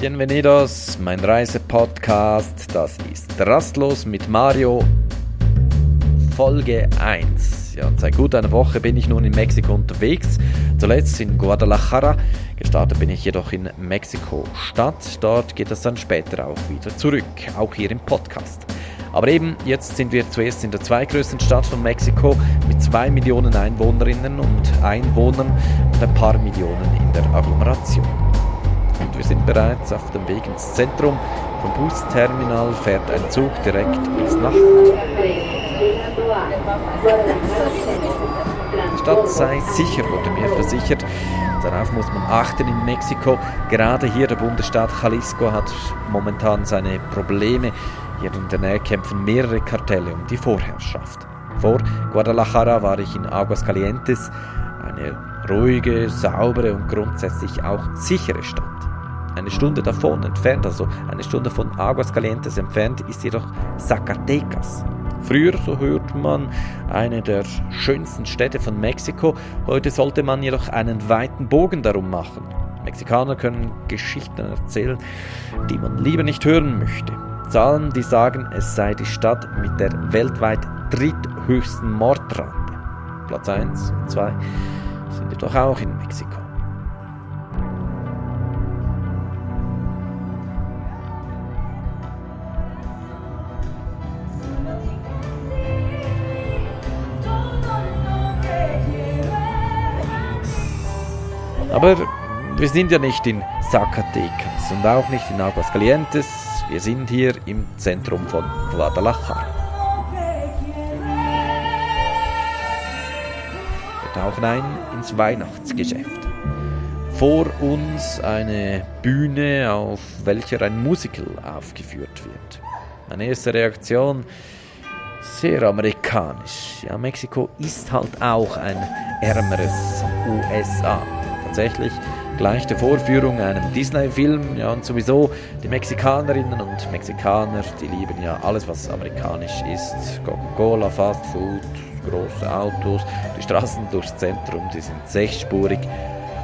Bienvenidos, mein Reisepodcast. Das ist Rastlos mit Mario, Folge 1. Ja, seit gut einer Woche bin ich nun in Mexiko unterwegs. Zuletzt in Guadalajara. Gestartet bin ich jedoch in Mexiko-Stadt. Dort geht es dann später auch wieder zurück, auch hier im Podcast. Aber eben, jetzt sind wir zuerst in der zweitgrößten Stadt von Mexiko mit zwei Millionen Einwohnerinnen und Einwohnern und ein paar Millionen in der Agglomeration und wir sind bereits auf dem Weg ins Zentrum. Vom Busterminal fährt ein Zug direkt bis Nacht. Die Stadt sei sicher, wurde mir versichert. Darauf muss man achten in Mexiko. Gerade hier der Bundesstaat Jalisco hat momentan seine Probleme. Hier in der Nähe kämpfen mehrere Kartelle um die Vorherrschaft. Vor Guadalajara war ich in Aguascalientes, eine ruhige, saubere und grundsätzlich auch sichere Stadt. Eine Stunde davon entfernt, also eine Stunde von Aguascalientes entfernt, ist jedoch Zacatecas. Früher, so hört man, eine der schönsten Städte von Mexiko. Heute sollte man jedoch einen weiten Bogen darum machen. Mexikaner können Geschichten erzählen, die man lieber nicht hören möchte. Zahlen, die sagen, es sei die Stadt mit der weltweit dritthöchsten Mordrate. Platz 1 und 2 sind jedoch auch in Mexiko. Aber wir sind ja nicht in Zacatecas und auch nicht in Aguascalientes. Wir sind hier im Zentrum von Guadalajara. Wir tauchen ein ins Weihnachtsgeschäft. Vor uns eine Bühne, auf welcher ein Musical aufgeführt wird. Meine erste Reaktion, sehr amerikanisch. Ja, Mexiko ist halt auch ein ärmeres USA tatsächlich gleich der Vorführung einem Disney-Film. Ja, und sowieso die Mexikanerinnen und Mexikaner, die lieben ja alles, was amerikanisch ist. Coca-Cola, Fast Food, große Autos, die Straßen durchs Zentrum, die sind sechsspurig.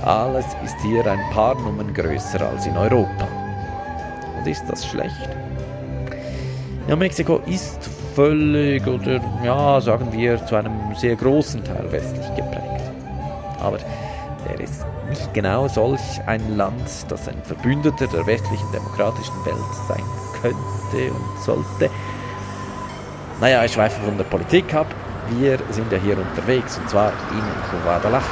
Alles ist hier ein paar Nummern größer als in Europa. Und ist das schlecht? Ja, Mexiko ist völlig oder ja, sagen wir zu einem sehr großen Teil westlich geprägt. Aber er ist nicht genau solch ein Land, das ein Verbündeter der westlichen demokratischen Welt sein könnte und sollte. Naja, ich schweife von der Politik ab. Wir sind ja hier unterwegs und zwar in Guadalajara.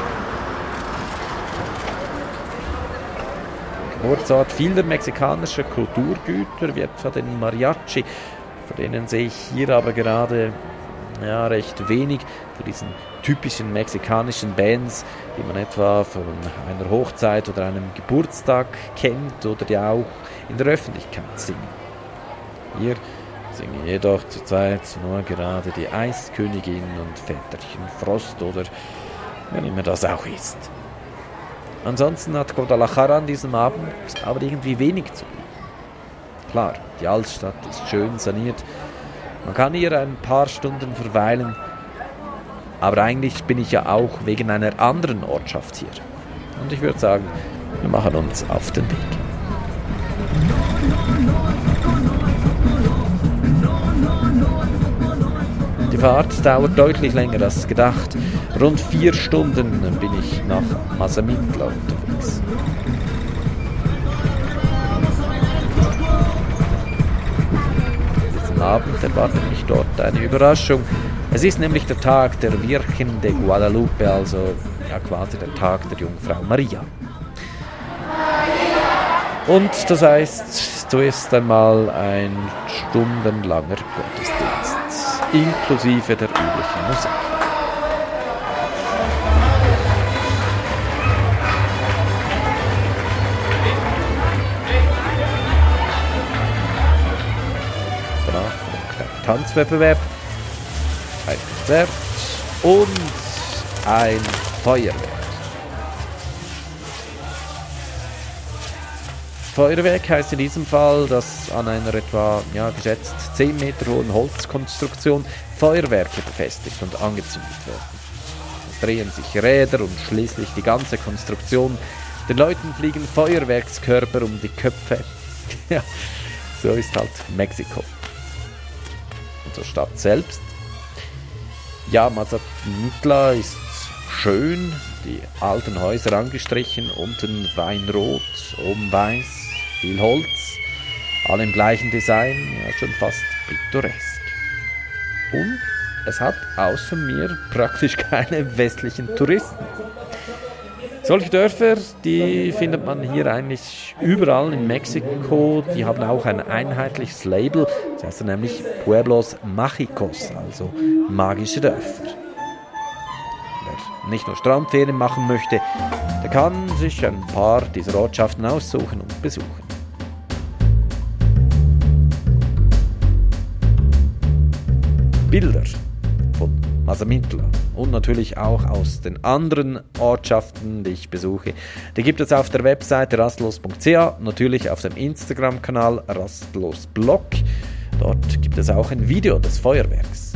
Geburtsort vieler mexikanischer Kulturgüter, wie etwa den Mariachi, von denen sehe ich hier aber gerade ja, recht wenig von diesen typischen mexikanischen Bands, die man etwa von einer Hochzeit oder einem Geburtstag kennt oder die auch in der Öffentlichkeit singen. Hier singen jedoch zurzeit nur gerade die Eiskönigin und Väterchen Frost oder wer immer das auch ist. Ansonsten hat Guadalajara an diesem Abend aber irgendwie wenig zu bieten. Klar, die Altstadt ist schön saniert, man kann hier ein paar Stunden verweilen, aber eigentlich bin ich ja auch wegen einer anderen Ortschaft hier. Und ich würde sagen, wir machen uns auf den Weg. Die Fahrt dauert deutlich länger als gedacht. Rund vier Stunden bin ich nach Mazamitla unterwegs. Abend erwartet mich dort eine Überraschung. Es ist nämlich der Tag der Virgen de Guadalupe, also ja quasi der Tag der Jungfrau Maria. Und das heißt zuerst einmal ein stundenlanger Gottesdienst, inklusive der üblichen Musik. Tanzwettbewerb, ein Konzert und ein Feuerwerk. Feuerwerk heißt in diesem Fall, dass an einer etwa ja, geschätzt 10 Meter hohen Holzkonstruktion Feuerwerke befestigt und angezündet werden. Es drehen sich Räder und schließlich die ganze Konstruktion Den Leuten fliegen Feuerwerkskörper um die Köpfe. ja, so ist halt Mexiko. Zur Stadt selbst. Ja, Mazatitla ist schön, die alten Häuser angestrichen, unten Weinrot, oben weiß, viel Holz, alle im gleichen Design, ja, schon fast pittoresk. Und es hat außer mir praktisch keine westlichen Touristen. Solche Dörfer, die findet man hier eigentlich überall in Mexiko. Die haben auch ein einheitliches Label. Das heißt nämlich Pueblos Mágicos, also magische Dörfer. Wer nicht nur Strandferien machen möchte, der kann sich ein paar dieser Ortschaften aussuchen und besuchen. Bilder von Masamintla und natürlich auch aus den anderen Ortschaften, die ich besuche. Die gibt es auf der Webseite rastlos.ch, natürlich auf dem Instagram-Kanal rastlosblog. Dort gibt es auch ein Video des Feuerwerks.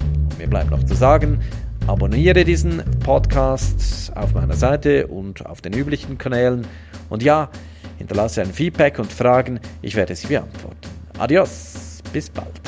Und mir bleibt noch zu sagen, abonniere diesen Podcast auf meiner Seite und auf den üblichen Kanälen. Und ja, hinterlasse ein Feedback und Fragen, ich werde sie beantworten. Adios, bis bald.